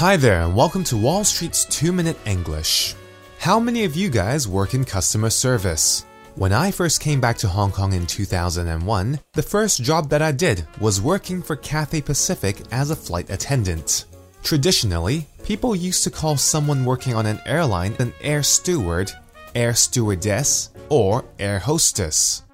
Hi there, and welcome to Wall Street's 2 Minute English. How many of you guys work in customer service? When I first came back to Hong Kong in 2001, the first job that I did was working for Cathay Pacific as a flight attendant. Traditionally, people used to call someone working on an airline an air steward, air stewardess, or air hostess.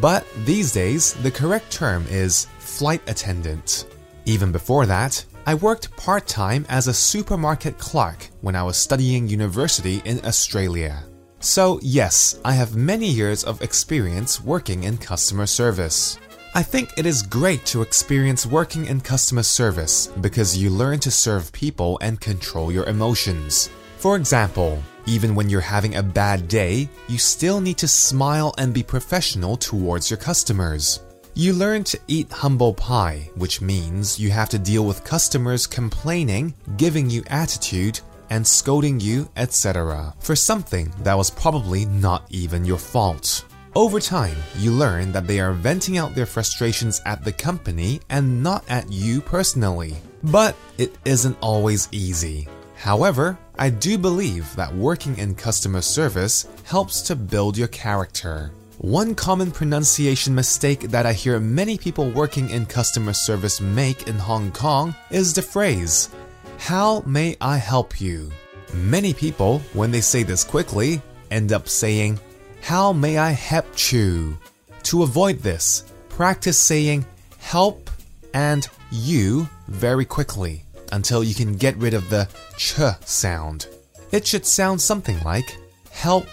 But these days, the correct term is flight attendant. Even before that, I worked part time as a supermarket clerk when I was studying university in Australia. So, yes, I have many years of experience working in customer service. I think it is great to experience working in customer service because you learn to serve people and control your emotions. For example, even when you're having a bad day, you still need to smile and be professional towards your customers. You learn to eat humble pie, which means you have to deal with customers complaining, giving you attitude, and scolding you, etc., for something that was probably not even your fault. Over time, you learn that they are venting out their frustrations at the company and not at you personally. But it isn't always easy. However, I do believe that working in customer service helps to build your character. One common pronunciation mistake that I hear many people working in customer service make in Hong Kong is the phrase, How may I help you? Many people, when they say this quickly, end up saying, How may I help you? To avoid this, practice saying help and you very quickly until you can get rid of the ch sound. It should sound something like help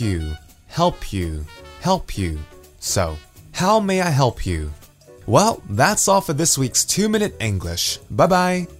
you, help you help you. So, how may I help you? Well, that's all for this week's 2 Minute English. Bye bye.